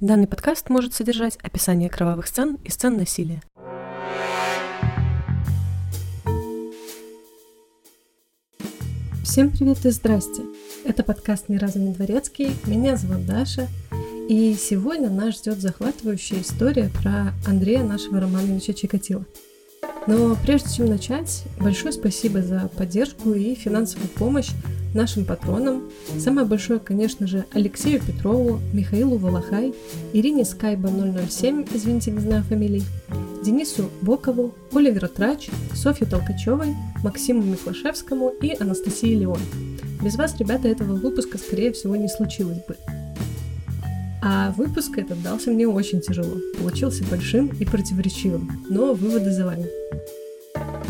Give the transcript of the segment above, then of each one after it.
Данный подкаст может содержать описание кровавых сцен и сцен насилия. Всем привет и здрасте! Это подкаст «Ни разу не дворецкий», меня зовут Даша, и сегодня нас ждет захватывающая история про Андрея нашего Романовича Чикатила. Но прежде чем начать, большое спасибо за поддержку и финансовую помощь нашим патронам. Самое большое, конечно же, Алексею Петрову, Михаилу Волохай, Ирине Скайба 007, извините, не знаю фамилий, Денису Бокову, Оливеру Трач, Софье Толкачевой, Максиму Миклашевскому и Анастасии Леон. Без вас, ребята, этого выпуска, скорее всего, не случилось бы. А выпуск этот дался мне очень тяжело. Получился большим и противоречивым, но выводы за вами.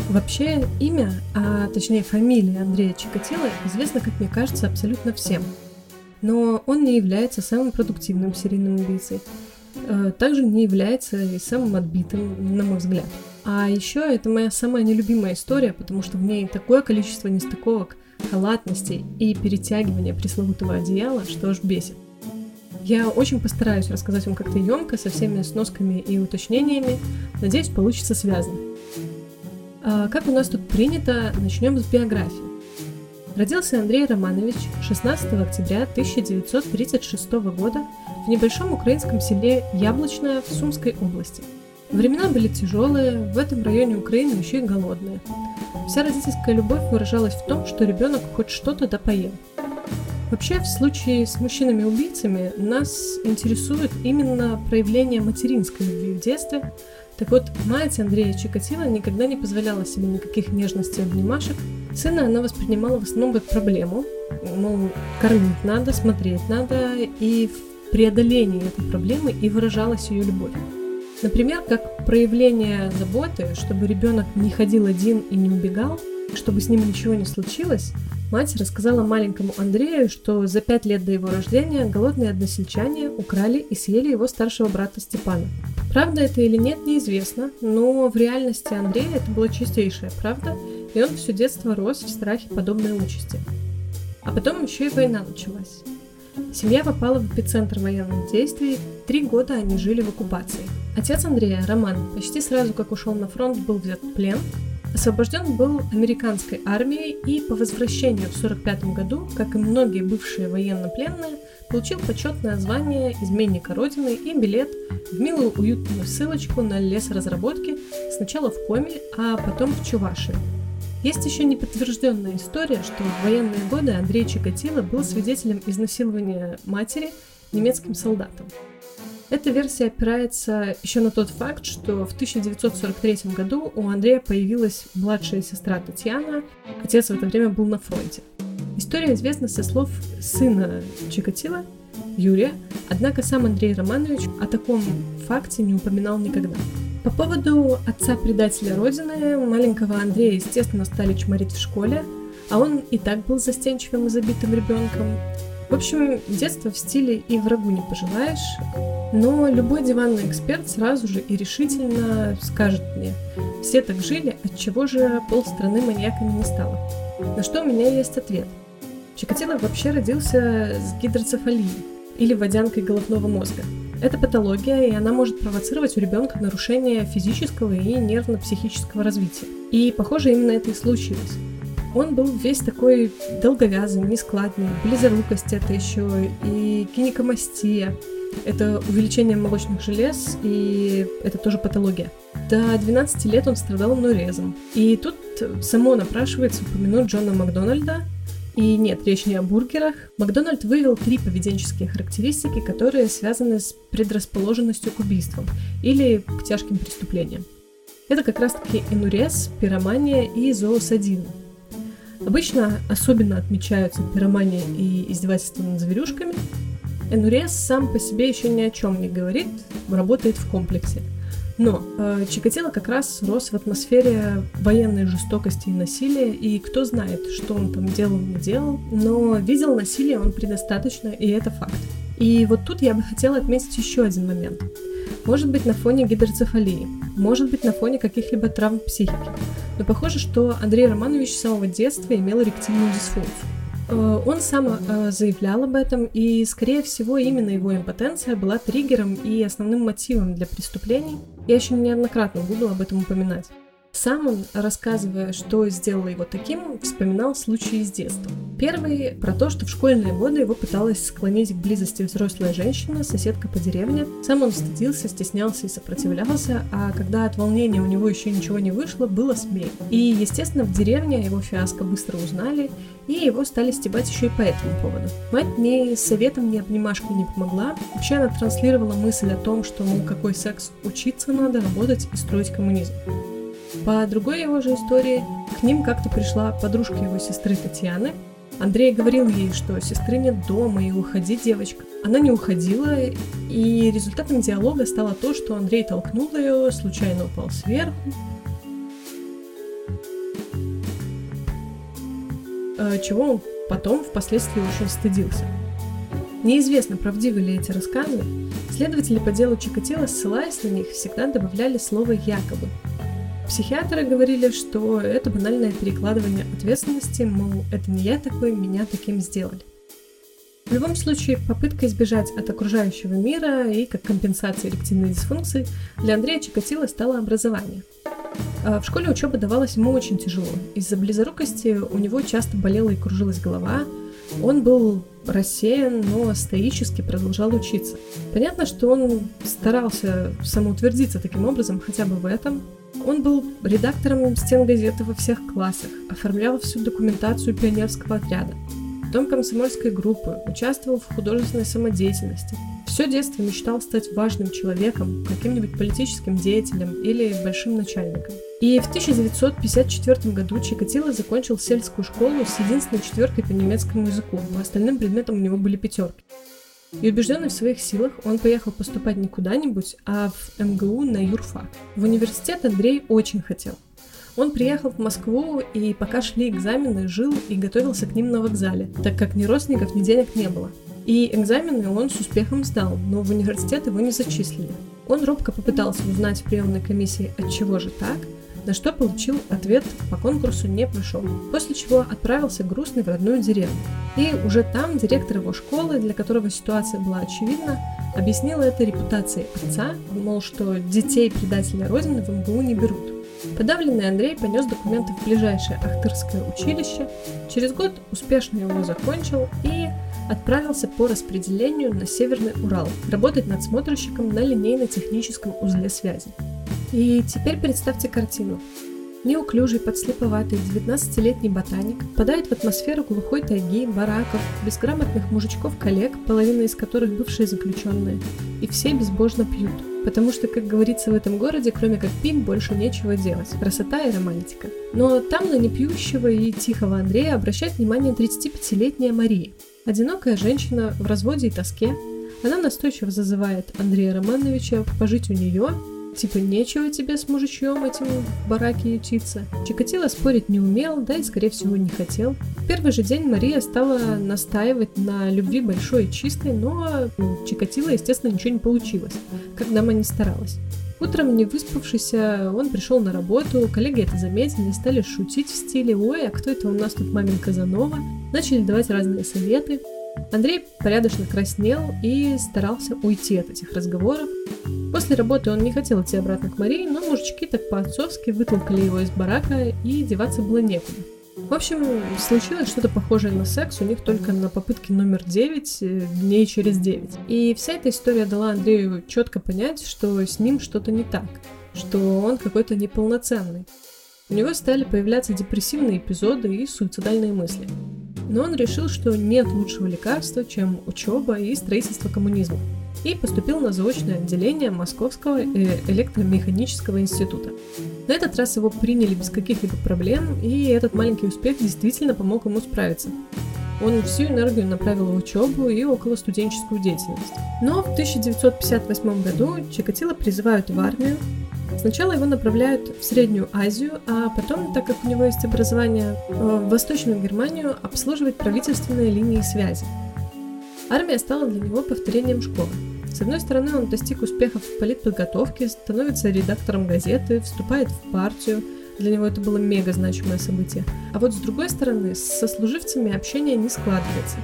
Вообще имя, а точнее фамилия Андрея Чикатило известно, как мне кажется, абсолютно всем. Но он не является самым продуктивным серийным убийцей. Э, также не является и самым отбитым, на мой взгляд. А еще это моя самая нелюбимая история, потому что в ней такое количество нестыковок, халатностей и перетягивания пресловутого одеяла, что аж бесит. Я очень постараюсь рассказать вам как-то емко, со всеми сносками и уточнениями. Надеюсь, получится связано. А, как у нас тут принято, начнем с биографии. Родился Андрей Романович 16 октября 1936 года в небольшом украинском селе Яблочное в Сумской области. Времена были тяжелые, в этом районе Украины еще и голодные. Вся родительская любовь выражалась в том, что ребенок хоть что-то да поел. Вообще, в случае с мужчинами-убийцами нас интересует именно проявление материнской любви в детстве, так вот, мать Андрея Чикатило никогда не позволяла себе никаких нежностей и обнимашек. Сына она воспринимала в основном как проблему. Мол, кормить надо, смотреть надо, и в преодолении этой проблемы и выражалась ее любовь. Например, как проявление заботы, чтобы ребенок не ходил один и не убегал, чтобы с ним ничего не случилось, мать рассказала маленькому Андрею, что за пять лет до его рождения голодные односельчане украли и съели его старшего брата Степана. Правда это или нет, неизвестно, но в реальности Андрея это была чистейшая правда, и он все детство рос в страхе подобной участи. А потом еще и война началась. Семья попала в эпицентр военных действий, три года они жили в оккупации. Отец Андрея, Роман, почти сразу как ушел на фронт, был взят в плен, Освобожден был американской армией и по возвращению в 1945 году, как и многие бывшие военнопленные, получил почетное звание изменника Родины и билет в милую уютную ссылочку на лесоразработки сначала в Коми, а потом в Чувашии. Есть еще неподтвержденная история, что в военные годы Андрей Чикатило был свидетелем изнасилования матери немецким солдатом. Эта версия опирается еще на тот факт, что в 1943 году у Андрея появилась младшая сестра Татьяна, отец в это время был на фронте. История известна со слов сына Чикатила, Юрия, однако сам Андрей Романович о таком факте не упоминал никогда. По поводу отца-предателя Родины, маленького Андрея, естественно, стали чморить в школе, а он и так был застенчивым и забитым ребенком. В общем, детство в стиле «и врагу не пожелаешь», но любой диванный эксперт сразу же и решительно скажет мне, все так жили, от чего же полстраны маньяками не стало. На что у меня есть ответ. Чикатило вообще родился с гидроцефалией, или водянкой головного мозга. Это патология, и она может провоцировать у ребенка нарушение физического и нервно-психического развития. И, похоже, именно это и случилось. Он был весь такой долговязый, нескладный, близорукость это еще, и гинекомастия. Это увеличение молочных желез, и это тоже патология. До 12 лет он страдал нурезом. И тут само напрашивается упомянуть Джона Макдональда, и нет, речь не о бургерах. Макдональд вывел три поведенческие характеристики, которые связаны с предрасположенностью к убийствам или к тяжким преступлениям. Это как раз-таки энурез, пиромания и зоосадин. Обычно особенно отмечаются пиромания и издевательство над зверюшками. Энурез сам по себе еще ни о чем не говорит, работает в комплексе. Но э, Чикатило как раз рос в атмосфере военной жестокости и насилия, и кто знает, что он там делал, не делал, но видел насилие он предостаточно, и это факт. И вот тут я бы хотела отметить еще один момент. Может быть на фоне гидроцефалии, может быть на фоне каких-либо травм психики. Но похоже, что Андрей Романович с самого детства имел эректильную дисфункцию. Э, он сам э, заявлял об этом, и, скорее всего, именно его импотенция была триггером и основным мотивом для преступлений. Я еще неоднократно буду об этом упоминать. Сам он, рассказывая, что сделало его таким, вспоминал случаи из детства. Первый про то, что в школьные годы его пыталась склонить к близости взрослая женщина, соседка по деревне. Сам он стыдился, стеснялся и сопротивлялся, а когда от волнения у него еще ничего не вышло, было смех. И, естественно, в деревне его фиаско быстро узнали, и его стали стебать еще и по этому поводу. Мать ни советом, ни обнимашкой не помогла. Вообще она транслировала мысль о том, что, мол, какой секс, учиться надо, работать и строить коммунизм. По другой его же истории, к ним как-то пришла подружка его сестры Татьяны. Андрей говорил ей, что сестры нет дома и уходи, девочка. Она не уходила, и результатом диалога стало то, что Андрей толкнул ее, случайно упал сверху, чего он потом впоследствии очень стыдился. Неизвестно, правдивы ли эти рассказы. Следователи по делу Чикатило, ссылаясь на них, всегда добавляли слово «якобы», Психиатры говорили, что это банальное перекладывание ответственности, мол, это не я такой, меня таким сделали. В любом случае, попытка избежать от окружающего мира и как компенсация эректильной дисфункции для Андрея Чикатило стало образование. А в школе учеба давалась ему очень тяжело. Из-за близорукости у него часто болела и кружилась голова, он был рассеян, но стоически продолжал учиться. Понятно, что он старался самоутвердиться таким образом хотя бы в этом, он был редактором стен газеты во всех классах, оформлял всю документацию пионерского отряда, потом комсомольской группы, участвовал в художественной самодеятельности. Все детство мечтал стать важным человеком, каким-нибудь политическим деятелем или большим начальником. И в 1954 году Чикатило закончил сельскую школу с единственной четверкой по немецкому языку, по остальным предметам у него были пятерки. И убежденный в своих силах, он поехал поступать не куда-нибудь, а в МГУ на юрфак. В университет Андрей очень хотел. Он приехал в Москву и пока шли экзамены, жил и готовился к ним на вокзале, так как ни родственников, ни денег не было. И экзамены он с успехом сдал, но в университет его не зачислили. Он робко попытался узнать в приемной комиссии, от чего же так, на что получил ответ по конкурсу не прошел, после чего отправился грустный в родную деревню. И уже там директор его школы, для которого ситуация была очевидна, объяснила это репутацией отца, мол, что детей предателя Родины в МГУ не берут. Подавленный Андрей понес документы в ближайшее Ахтырское училище, через год успешно его закончил и отправился по распределению на Северный Урал, работать надсмотрщиком на линейно-техническом узле связи. И теперь представьте картину. Неуклюжий, подслеповатый 19-летний ботаник попадает в атмосферу глухой тайги, бараков, безграмотных мужичков-коллег, половина из которых бывшие заключенные, и все безбожно пьют. Потому что, как говорится в этом городе, кроме как пить, больше нечего делать. Красота и романтика. Но там на непьющего и тихого Андрея обращает внимание 35-летняя Мария. Одинокая женщина в разводе и тоске. Она настойчиво зазывает Андрея Романовича пожить у нее, Типа, нечего тебе с мужичьем этим в бараке ютиться. Чикатило спорить не умел, да и, скорее всего, не хотел. В первый же день Мария стала настаивать на любви большой и чистой, но у Чикатило, естественно, ничего не получилось, как дама не старалась. Утром, не выспавшийся, он пришел на работу, коллеги это заметили, стали шутить в стиле «Ой, а кто это у нас тут мамин Казанова?» Начали давать разные советы. Андрей порядочно краснел и старался уйти от этих разговоров. После работы он не хотел идти обратно к Марии, но мужички так по-отцовски вытолкали его из барака, и деваться было некуда. В общем, случилось что-то похожее на секс у них только на попытке номер 9 э, дней через 9. И вся эта история дала Андрею четко понять, что с ним что-то не так, что он какой-то неполноценный. У него стали появляться депрессивные эпизоды и суицидальные мысли но он решил, что нет лучшего лекарства, чем учеба и строительство коммунизма, и поступил на заочное отделение Московского э, электромеханического института. На этот раз его приняли без каких-либо проблем, и этот маленький успех действительно помог ему справиться. Он всю энергию направил в учебу и около студенческую деятельность. Но в 1958 году Чикатило призывают в армию, Сначала его направляют в Среднюю Азию, а потом, так как у него есть образование, в Восточную Германию обслуживать правительственные линии связи. Армия стала для него повторением школы. С одной стороны, он достиг успехов в политподготовке, становится редактором газеты, вступает в партию, Для него это было мега значимое событие. А вот с другой стороны, со служивцами общение не складывается.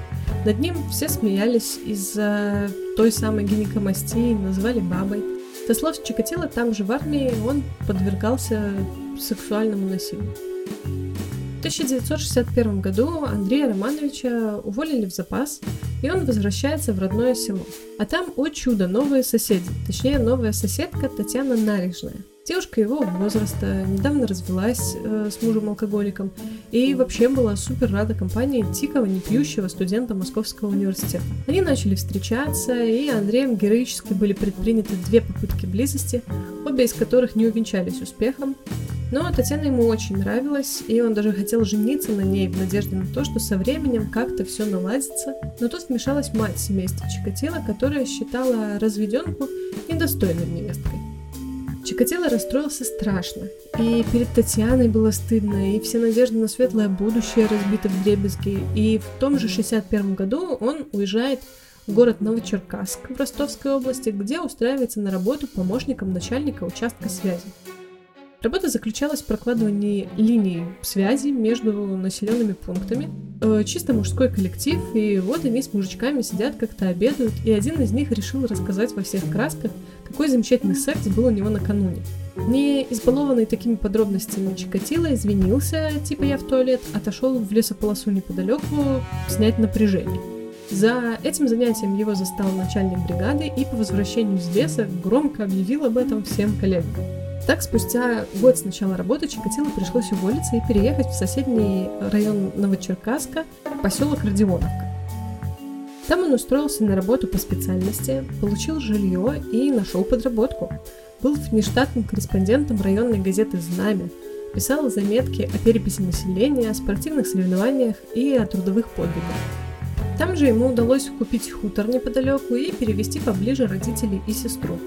Над ним все смеялись из-за той самой гинекомастии, называли бабой. Со слов Чикатило, там же в армии он подвергался сексуальному насилию. В 1961 году Андрея Романовича уволили в запас, и он возвращается в родное село. А там, о чудо, новые соседи, точнее новая соседка Татьяна Нарижная – Девушка его возраста недавно развелась э, с мужем-алкоголиком и вообще была супер рада компании тикого, не пьющего студента Московского университета. Они начали встречаться, и Андреем героически были предприняты две попытки близости, обе из которых не увенчались успехом. Но Татьяна ему очень нравилась, и он даже хотел жениться на ней в надежде на то, что со временем как-то все наладится. Но тут вмешалась мать семейства Чикатило, которая считала разведенку недостойной невесткой. Чикатило расстроился страшно. И перед Татьяной было стыдно, и все надежды на светлое будущее разбиты в дребезги. И в том же 61 году он уезжает в город Новочеркасск в Ростовской области, где устраивается на работу помощником начальника участка связи. Работа заключалась в прокладывании линий связи между населенными пунктами. Э, чисто мужской коллектив, и вот они с мужичками сидят, как-то обедают, и один из них решил рассказать во всех красках, какой замечательный секс был у него накануне. Не избалованный такими подробностями Чикатило извинился, типа я в туалет, отошел в лесополосу неподалеку снять напряжение. За этим занятием его застал начальник бригады и по возвращению из леса громко объявил об этом всем коллегам. Так, спустя год с начала работы Чикатило пришлось уволиться и переехать в соседний район Новочеркасска, поселок Родионовка. Там он устроился на работу по специальности, получил жилье и нашел подработку. Был внештатным корреспондентом районной газеты «Знамя», писал заметки о переписи населения, о спортивных соревнованиях и о трудовых подвигах. Там же ему удалось купить хутор неподалеку и перевести поближе родителей и сестру.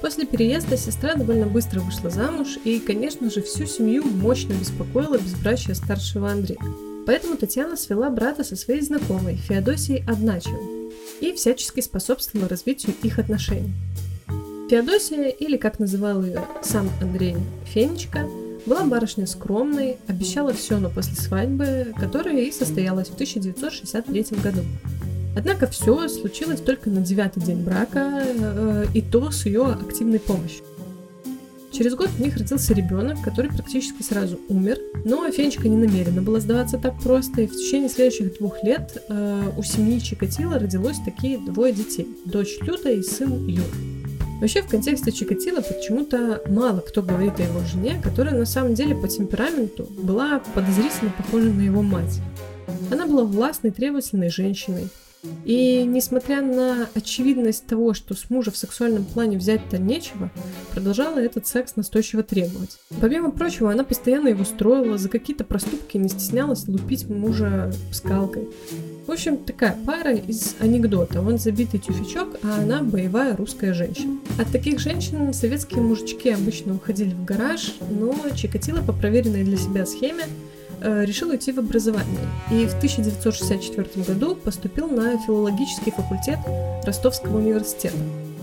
После переезда сестра довольно быстро вышла замуж, и, конечно же, всю семью мощно беспокоила безбрачие старшего Андрея. Поэтому Татьяна свела брата со своей знакомой, Феодосией Одначевой, и всячески способствовала развитию их отношений. Феодосия, или как называл ее сам Андрей, Фенечка, была барышня скромной, обещала все, но после свадьбы, которая и состоялась в 1963 году. Однако все случилось только на девятый день брака, э, и то с ее активной помощью. Через год у них родился ребенок, который практически сразу умер, но Фенечка не намерена была сдаваться так просто, и в течение следующих двух лет э, у семьи Чикатила родилось такие двое детей – дочь Люда и сын Юр. Вообще, в контексте Чикатила почему-то мало кто говорит о его жене, которая на самом деле по темпераменту была подозрительно похожа на его мать. Она была властной, требовательной женщиной, и несмотря на очевидность того, что с мужа в сексуальном плане взять-то нечего, продолжала этот секс настойчиво требовать. Помимо прочего, она постоянно его строила, за какие-то проступки не стеснялась лупить мужа скалкой. В общем, такая пара из анекдота. Он забитый тюфячок, а она боевая русская женщина. От таких женщин советские мужички обычно уходили в гараж, но Чикатило по проверенной для себя схеме решил уйти в образование и в 1964 году поступил на филологический факультет Ростовского университета.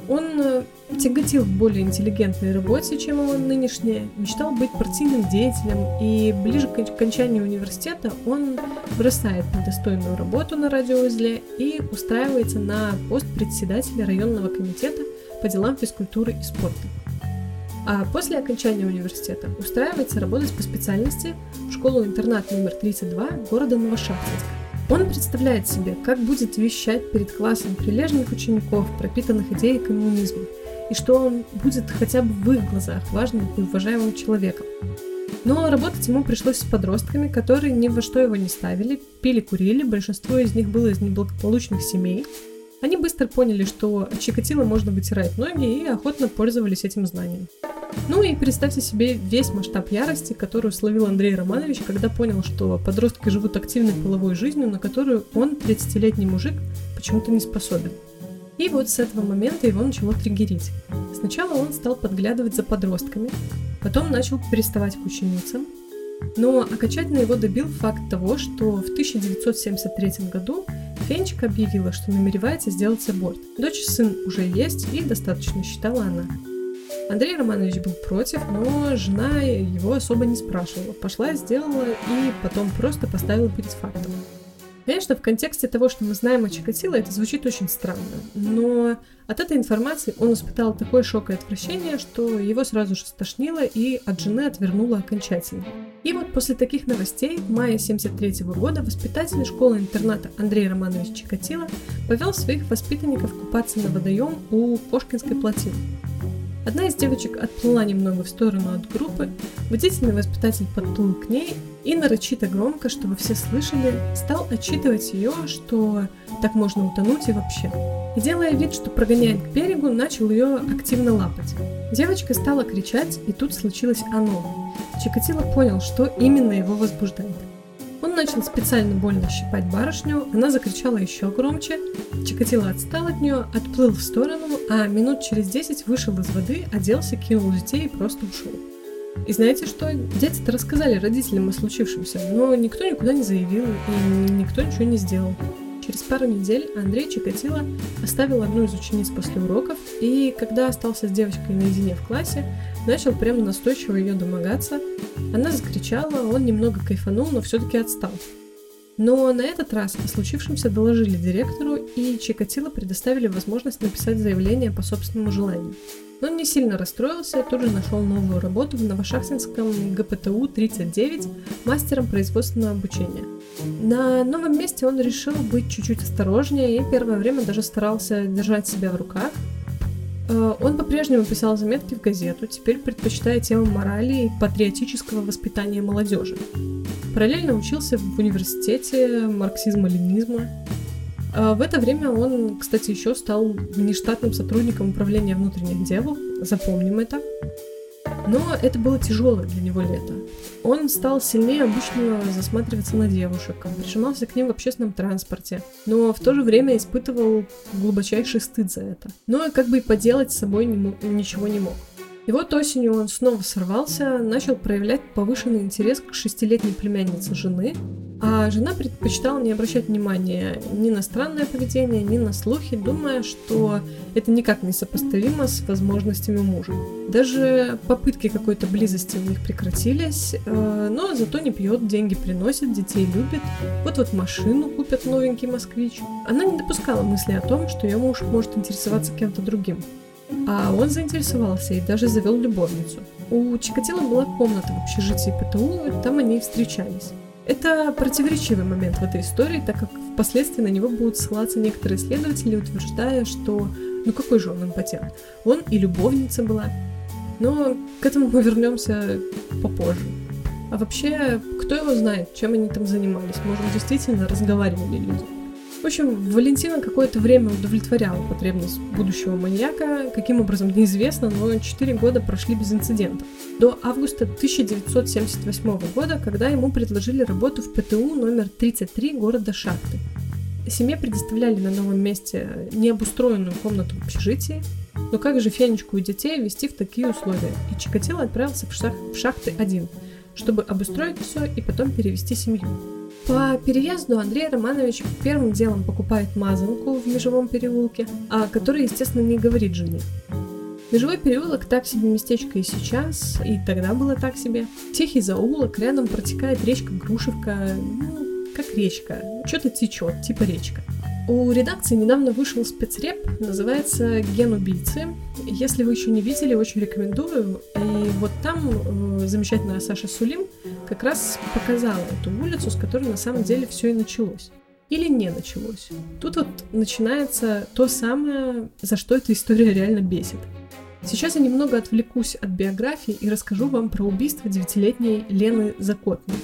Он э, тяготил в более интеллигентной работе, чем его нынешняя, мечтал быть партийным деятелем, и ближе к окончанию университета он бросает недостойную работу на радиоузле и устраивается на пост председателя районного комитета по делам физкультуры и спорта а после окончания университета устраивается работать по специальности в школу-интернат номер 32 города Новошахтинск. Он представляет себе, как будет вещать перед классом прилежных учеников, пропитанных идеей коммунизма, и что он будет хотя бы в их глазах важным и уважаемым человеком. Но работать ему пришлось с подростками, которые ни во что его не ставили, пили-курили, большинство из них было из неблагополучных семей. Они быстро поняли, что от Чикатило можно вытирать ноги и охотно пользовались этим знанием. Ну и представьте себе весь масштаб ярости, которую словил Андрей Романович, когда понял, что подростки живут активной половой жизнью, на которую он, 30-летний мужик, почему-то не способен. И вот с этого момента его начало триггерить. Сначала он стал подглядывать за подростками, потом начал переставать к ученицам, но окончательно его добил факт того, что в 1973 году Фенчик объявила, что намеревается сделать аборт. Дочь и сын уже есть, и достаточно, считала она. Андрей Романович был против, но жена его особо не спрашивала. Пошла, сделала и потом просто поставила перед фактом. Конечно, в контексте того, что мы знаем о Чикатило, это звучит очень странно, но от этой информации он испытал такой шок и отвращение, что его сразу же стошнило и от жены отвернуло окончательно. И вот после таких новостей в мае 1973 года воспитатель школы-интерната Андрей Романович Чикатило повел своих воспитанников купаться на водоем у Кошкинской плотины. Одна из девочек отплыла немного в сторону от группы, бдительный воспитатель подплыл к ней и нарочито громко, чтобы все слышали, стал отчитывать ее, что так можно утонуть и вообще. И делая вид, что прогоняет к берегу, начал ее активно лапать. Девочка стала кричать, и тут случилось оно. Чикатило понял, что именно его возбуждает. Он начал специально больно щипать барышню, она закричала еще громче, Чикатило отстал от нее, отплыл в сторону, а минут через десять вышел из воды, оделся, кинул детей и просто ушел. И знаете что? Дети-то рассказали родителям о случившемся, но никто никуда не заявил и никто ничего не сделал. Через пару недель Андрей Чикатило оставил одну из учениц после уроков, и когда остался с девочкой наедине в классе, начал прямо настойчиво ее домогаться. Она закричала, он немного кайфанул, но все-таки отстал. Но на этот раз о случившемся доложили директору, и Чикатило предоставили возможность написать заявление по собственному желанию. Он не сильно расстроился, тут же нашел новую работу в Новошахтинском ГПТУ-39 мастером производственного обучения. На новом месте он решил быть чуть-чуть осторожнее и первое время даже старался держать себя в руках. Э, он по-прежнему писал заметки в газету, теперь предпочитая тему морали и патриотического воспитания молодежи. Параллельно учился в университете марксизма-ленизма, а, в это время он, кстати, еще стал внештатным сотрудником управления внутренних дел, запомним это. Но это было тяжелое для него лето. Он стал сильнее обычного засматриваться на девушек, прижимался к ним в общественном транспорте, но в то же время испытывал глубочайший стыд за это. Но как бы и поделать с собой не ничего не мог. И вот осенью он снова сорвался, начал проявлять повышенный интерес к шестилетней племяннице жены, а жена предпочитала не обращать внимания ни на странное поведение, ни на слухи, думая, что это никак не сопоставимо с возможностями мужа. Даже попытки какой-то близости у них прекратились, э, но зато не пьет, деньги приносит, детей любит. Вот-вот машину купят новенький москвич. Она не допускала мысли о том, что ее муж может интересоваться кем-то другим. А он заинтересовался и даже завел любовницу. У Чикатило была комната в общежитии ПТУ, там они и встречались. Это противоречивый момент в этой истории, так как впоследствии на него будут ссылаться некоторые исследователи, утверждая, что ну какой же он импотент. Он и любовница была. Но к этому мы вернемся попозже. А вообще, кто его знает, чем они там занимались? Может, действительно разговаривали люди. В общем, Валентина какое-то время удовлетворяла потребность будущего маньяка, каким образом неизвестно, но 4 года прошли без инцидентов. До августа 1978 года, когда ему предложили работу в ПТУ номер 33 города Шахты. Семье предоставляли на новом месте необустроенную комнату в общежитии, но как же Фенечку и детей вести в такие условия? И Чикатило отправился в, шах- в шахты один, чтобы обустроить все и потом перевести семью. По переезду Андрей Романович первым делом покупает мазанку в Межевом переулке, о которой, естественно, не говорит жене. Межевой переулок так себе местечко и сейчас, и тогда было так себе. Тихий заулок, рядом протекает речка Грушевка, ну, как речка, что-то течет, типа речка. У редакции недавно вышел спецреп, называется «Ген убийцы». Если вы еще не видели, очень рекомендую. И вот там э, замечательная Саша Сулим как раз показала эту улицу, с которой на самом деле все и началось. Или не началось. Тут вот начинается то самое, за что эта история реально бесит. Сейчас я немного отвлекусь от биографии и расскажу вам про убийство девятилетней Лены Закотной.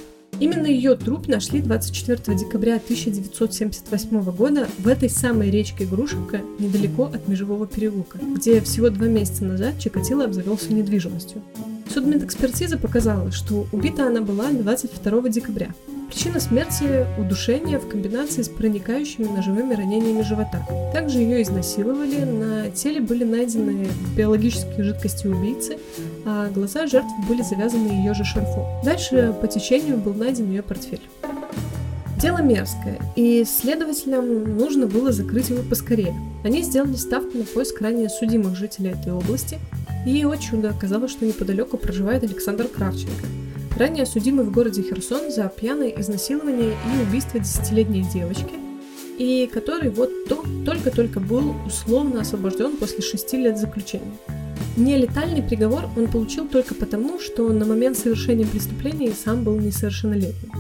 Именно ее труп нашли 24 декабря 1978 года в этой самой речке Грушевка, недалеко от Межевого переулка, где всего два месяца назад Чикатило обзавелся недвижимостью. Судмедэкспертиза показала, что убита она была 22 декабря. Причина смерти – удушение в комбинации с проникающими ножевыми ранениями живота. Также ее изнасиловали, на теле были найдены биологические жидкости убийцы, а глаза жертв были завязаны ее же шарфом. Дальше по течению был найден ее портфель. Дело мерзкое, и следователям нужно было закрыть его поскорее. Они сделали ставку на поиск ранее судимых жителей этой области, И, о чудо, оказалось, что неподалеку проживает Александр Кравченко, ранее судимый в городе Херсон за пьяное изнасилование и убийство десятилетней девочки, и который вот только-только был условно освобожден после шести лет заключения. Нелетальный приговор он получил только потому, что на момент совершения преступления сам был несовершеннолетним.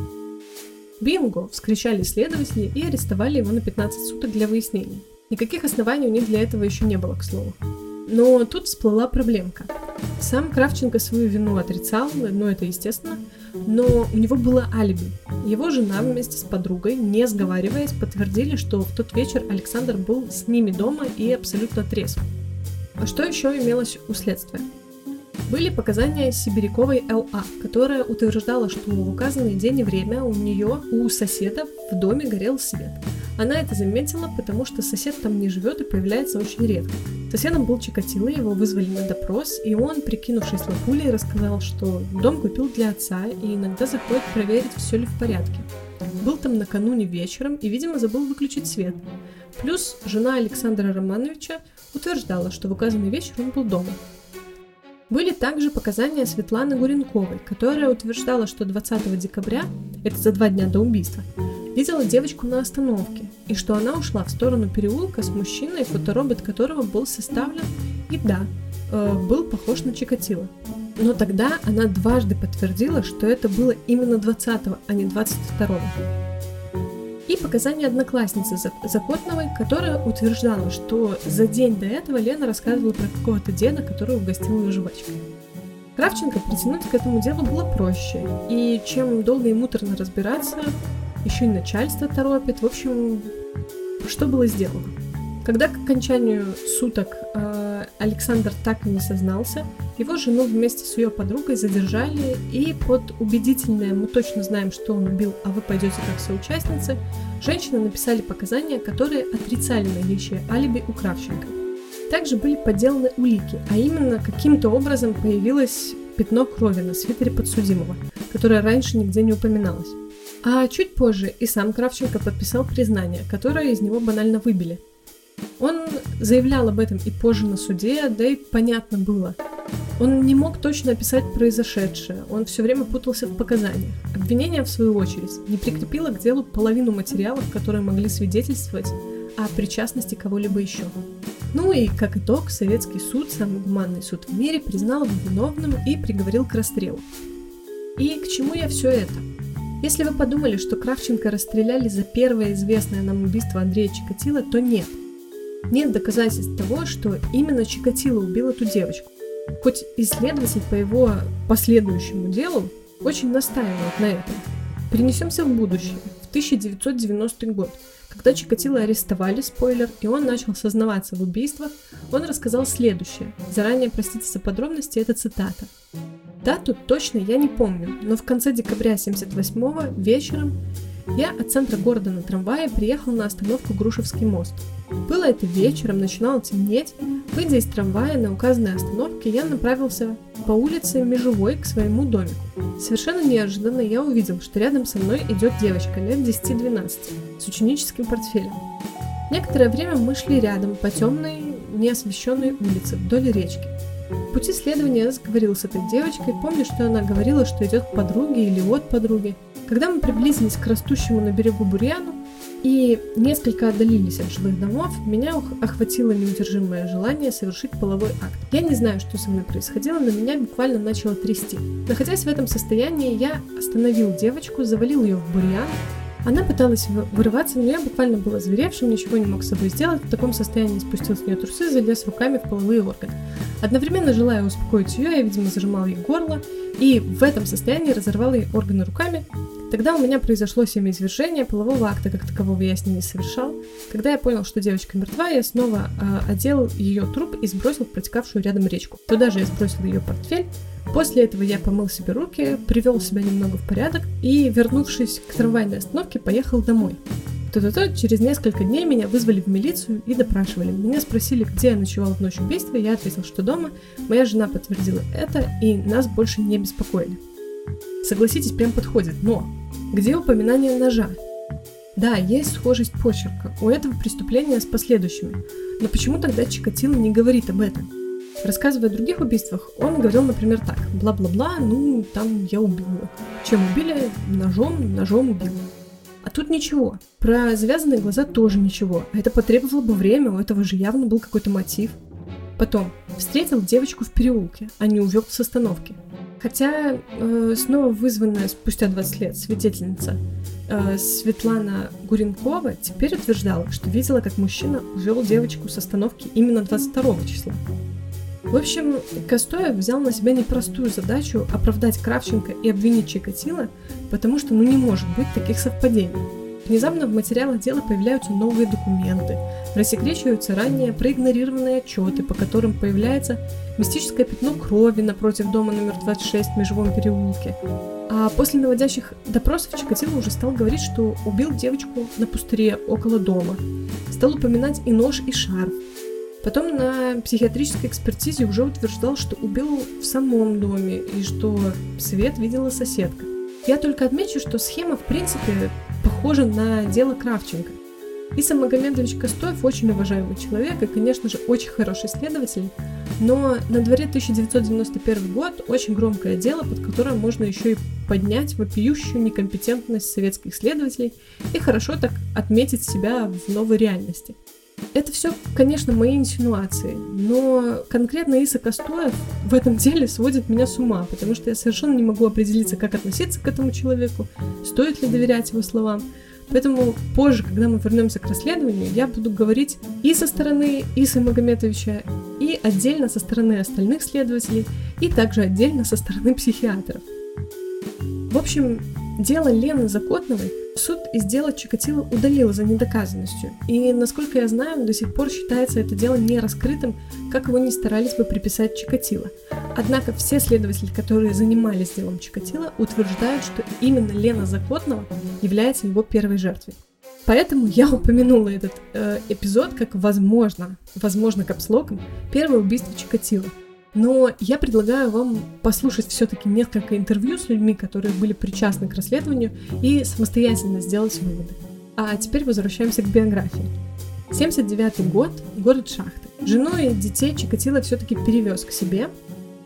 Бинго! – вскричали следователи и арестовали его на 15 суток для выяснения. Никаких оснований у них для этого еще не было, к слову. Но тут всплыла проблемка. Сам Кравченко свою вину отрицал, ну это естественно, но у него было алиби. Его жена вместе с подругой, не сговариваясь, подтвердили, что в тот вечер Александр был с ними дома и абсолютно трезв. А что еще имелось у следствия? Были показания Сибиряковой Л.А., которая утверждала, что в указанный день и время у нее, у соседа в доме горел свет. Она это заметила, потому что сосед там не живет и появляется очень редко. Соседом был Чикатило, его вызвали на допрос, и он, прикинувшись лапулей, рассказал, что дом купил для отца и иногда заходит проверить, все ли в порядке. Был там накануне вечером и, видимо, забыл выключить свет. Плюс жена Александра Романовича утверждала, что в указанный вечер он был дома. Были также показания Светланы Гуренковой, которая утверждала, что 20 декабря, это за два дня до убийства, видела девочку на остановке, и что она ушла в сторону переулка с мужчиной, фоторобот которого был составлен и, да, э, был похож на Чикатило. Но тогда она дважды подтвердила, что это было именно 20 а не 22 и показания одноклассницы Закотновой, которая утверждала, что за день до этого Лена рассказывала про какого-то деда, который угостил ее жвачкой. Кравченко притянуть к этому делу было проще, и чем долго и муторно разбираться, еще и начальство торопит. В общем, что было сделано? Когда к окончанию суток э, Александр так и не сознался, его жену вместе с ее подругой задержали, и под убедительное «мы точно знаем, что он убил, а вы пойдете как соучастницы», женщины написали показания, которые отрицали наличие алиби у Кравченко. Также были подделаны улики, а именно каким-то образом появилось пятно крови на свитере подсудимого, которое раньше нигде не упоминалось. А чуть позже и сам Кравченко подписал признание, которое из него банально выбили – он заявлял об этом и позже на суде, да и понятно было. Он не мог точно описать произошедшее, он все время путался в показаниях. Обвинение, в свою очередь, не прикрепило к делу половину материалов, которые могли свидетельствовать о причастности кого-либо еще. Ну и, как итог, советский суд, самый гуманный суд в мире, признал его виновным и приговорил к расстрелу. И к чему я все это? Если вы подумали, что Кравченко расстреляли за первое известное нам убийство Андрея Чикатило, то нет – нет доказательств того, что именно Чикатило убил эту девочку. Хоть исследователь по его последующему делу очень настаивает на этом. Перенесемся в будущее, в 1990 год. Когда Чикатило арестовали, спойлер, и он начал сознаваться в убийствах, он рассказал следующее. Заранее простите за подробности, это цитата. Дату точно я не помню, но в конце декабря 78 вечером я от центра города на трамвае приехал на остановку Грушевский мост. Было это вечером, начинало темнеть. Выйдя из трамвая на указанной остановке, я направился по улице Межевой к своему домику. Совершенно неожиданно я увидел, что рядом со мной идет девочка лет 10-12 с ученическим портфелем. Некоторое время мы шли рядом по темной, неосвещенной улице вдоль речки. В пути следования я заговорил с этой девочкой, помню, что она говорила, что идет к подруге или от подруги. Когда мы приблизились к растущему на берегу бурьяну и несколько отдалились от жилых домов, меня охватило неудержимое желание совершить половой акт. Я не знаю, что со мной происходило, но меня буквально начало трясти. Находясь в этом состоянии, я остановил девочку, завалил ее в бурьян, она пыталась вырываться, но я буквально была зверевшим, ничего не мог с собой сделать. В таком состоянии спустил с нее трусы, залез руками в половые органы. Одновременно, желая успокоить ее, я, видимо, зажимал ей горло, и в этом состоянии разорвал ей органы руками, Тогда у меня произошло семяизвержение, полового акта как такового я с ней не совершал. Когда я понял, что девочка мертва, я снова э, одел ее труп и сбросил в протекавшую рядом речку. Туда же я сбросил ее портфель. После этого я помыл себе руки, привел себя немного в порядок и, вернувшись к трамвайной остановке, поехал домой. То-то-то, через несколько дней меня вызвали в милицию и допрашивали. Меня спросили, где я ночевал в ночь убийства, я ответил, что дома. Моя жена подтвердила это, и нас больше не беспокоили. Согласитесь, прям подходит, но где упоминание ножа? Да, есть схожесть почерка у этого преступления с последующими, но почему тогда Чикатило не говорит об этом? Рассказывая о других убийствах, он говорил, например, так. Бла-бла-бла, ну, там я убил. Чем убили? Ножом, ножом убил. А тут ничего. Про завязанные глаза тоже ничего. Это потребовало бы время, у этого же явно был какой-то мотив. Потом, встретил девочку в переулке, а не увел с остановки. Хотя э, снова вызванная спустя 20 лет свидетельница э, Светлана Гуренкова теперь утверждала, что видела, как мужчина увел девочку с остановки именно 22 числа. В общем, Костоев взял на себя непростую задачу оправдать Кравченко и обвинить Чикатило, потому что ну не может быть таких совпадений. Внезапно в материалах дела появляются новые документы, рассекречиваются ранее проигнорированные отчеты, по которым появляется мистическое пятно крови напротив дома номер 26 в Межевом переулке. А после наводящих допросов Чикатило уже стал говорить, что убил девочку на пустыре около дома. Стал упоминать и нож, и шарф. Потом на психиатрической экспертизе уже утверждал, что убил в самом доме и что свет видела соседка. Я только отмечу, что схема в принципе похожа на дело Кравченко. Иса Магомедович Костоев очень уважаемый человек и, конечно же, очень хороший следователь, но на дворе 1991 год очень громкое дело, под которое можно еще и поднять вопиющую некомпетентность советских следователей и хорошо так отметить себя в новой реальности – это все, конечно, мои инсинуации, но конкретно Иса Костоев в этом деле сводит меня с ума, потому что я совершенно не могу определиться, как относиться к этому человеку, стоит ли доверять его словам. Поэтому позже, когда мы вернемся к расследованию, я буду говорить и со стороны Исы Магометовича, и отдельно со стороны остальных следователей, и также отдельно со стороны психиатров. В общем, дело Лены Закотновой Суд из дела Чикатило удалил за недоказанностью, и, насколько я знаю, до сих пор считается это дело не раскрытым, как его не старались бы приписать Чикатило. Однако все следователи, которые занимались делом Чикатило, утверждают, что именно Лена Закотного является его первой жертвой. Поэтому я упомянула этот э, эпизод как возможно, возможно капслоком, первое убийство Чикатило. Но я предлагаю вам послушать все-таки несколько интервью с людьми, которые были причастны к расследованию, и самостоятельно сделать выводы. А теперь возвращаемся к биографии. 79 год, город Шахты. Жену и детей Чикатило все-таки перевез к себе.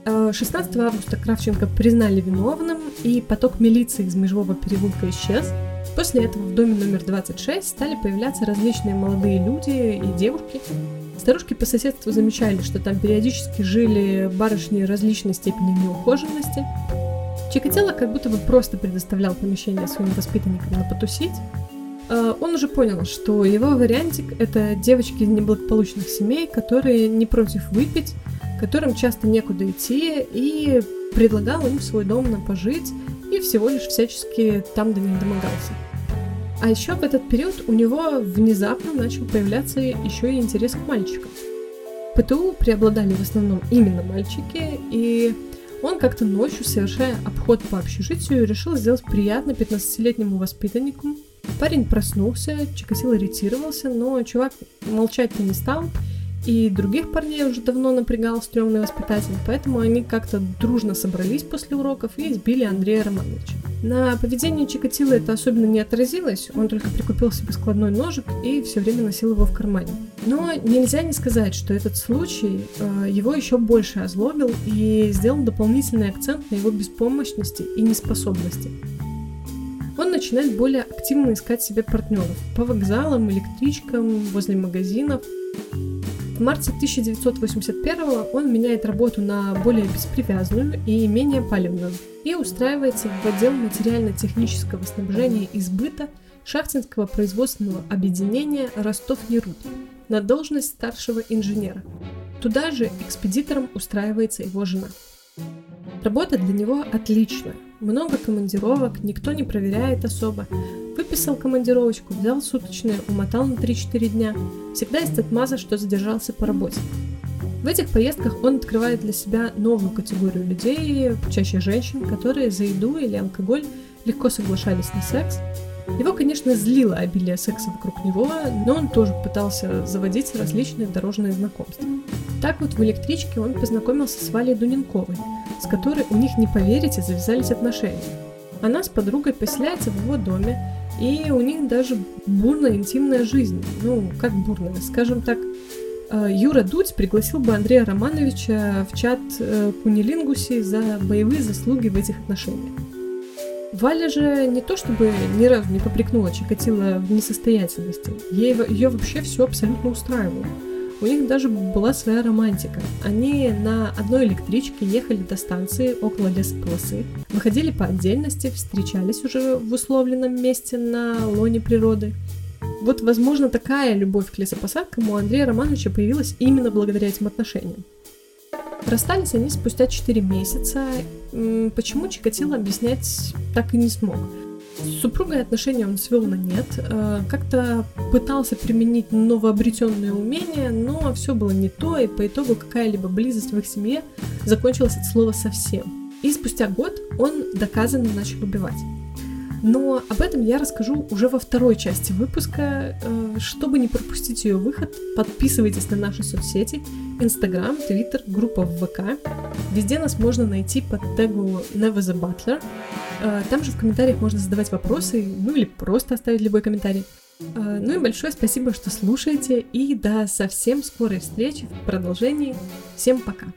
16 э, августа Кравченко признали виновным, и поток милиции из Межевого переулка исчез. После этого в доме номер 26 стали появляться различные молодые люди и девушки, Старушки по соседству замечали, что там периодически жили барышни различной степени неухоженности. Чикатило как будто бы просто предоставлял помещение своим воспитанникам на потусить. А, он уже понял, что его вариантик — это девочки из неблагополучных семей, которые не против выпить, которым часто некуда идти, и предлагал им свой дом на пожить, и всего лишь всячески там до них домогался. А еще в этот период у него внезапно начал появляться еще и интерес к мальчикам. ПТУ преобладали в основном именно мальчики, и он как-то ночью, совершая обход по общежитию, решил сделать приятно 15-летнему воспитаннику. Парень проснулся, Чикатило ретировался, но чувак молчать-то не стал и других парней уже давно напрягал стрёмный воспитатель, поэтому они как-то дружно собрались после уроков и избили Андрея Романовича. На поведении Чикатило это особенно не отразилось, он только прикупил себе складной ножик и все время носил его в кармане. Но нельзя не сказать, что этот случай э, его еще больше озлобил и сделал дополнительный акцент на его беспомощности и неспособности. Он начинает более активно искать себе партнеров по вокзалам, электричкам, возле магазинов. В марте 1981 он меняет работу на более беспривязанную и менее палевную и устраивается в отдел материально-технического снабжения и сбыта Шахтинского производственного объединения Ростов-Нерут на должность старшего инженера. Туда же экспедитором устраивается его жена. Работа для него отличная. Много командировок, никто не проверяет особо. Выписал командировочку, взял суточные, умотал на 3-4 дня. Всегда есть отмаза, что задержался по работе. В этих поездках он открывает для себя новую категорию людей, чаще женщин, которые за еду или алкоголь легко соглашались на секс. Его, конечно, злило обилие секса вокруг него, но он тоже пытался заводить различные дорожные знакомства. Так вот в электричке он познакомился с Валей Дуненковой, с которой у них, не поверите, завязались отношения. Она с подругой поселяется в его доме, и у них даже бурная интимная жизнь. Ну, как бурная, скажем так, э, Юра Дудь пригласил бы Андрея Романовича в чат э, Кунилингуси за боевые заслуги в этих отношениях. Валя же не то чтобы ни разу не попрекнула Чикатило в несостоятельности, ей, ее вообще все абсолютно устраивало. У них даже была своя романтика. Они на одной электричке ехали до станции около лесополосы, выходили по отдельности, встречались уже в условленном месте на лоне природы. Вот, возможно, такая любовь к лесопосадкам у Андрея Романовича появилась именно благодаря этим отношениям. Расстались они спустя 4 месяца. Почему Чикатило объяснять так и не смог. С супругой отношения он свел на нет, э, как-то пытался применить новообретенные умения, но все было не то, и по итогу какая-либо близость в их семье закончилась от слова совсем. И спустя год он доказанно начал убивать. Но об этом я расскажу уже во второй части выпуска. Э, чтобы не пропустить ее выход, подписывайтесь на наши соцсети, Инстаграм, Твиттер, группа в ВК. Везде нас можно найти под тегу Never the Butler. Э, там же в комментариях можно задавать вопросы, ну или просто оставить любой комментарий. Э, ну и большое спасибо, что слушаете, и до совсем скорой встречи в продолжении. Всем пока!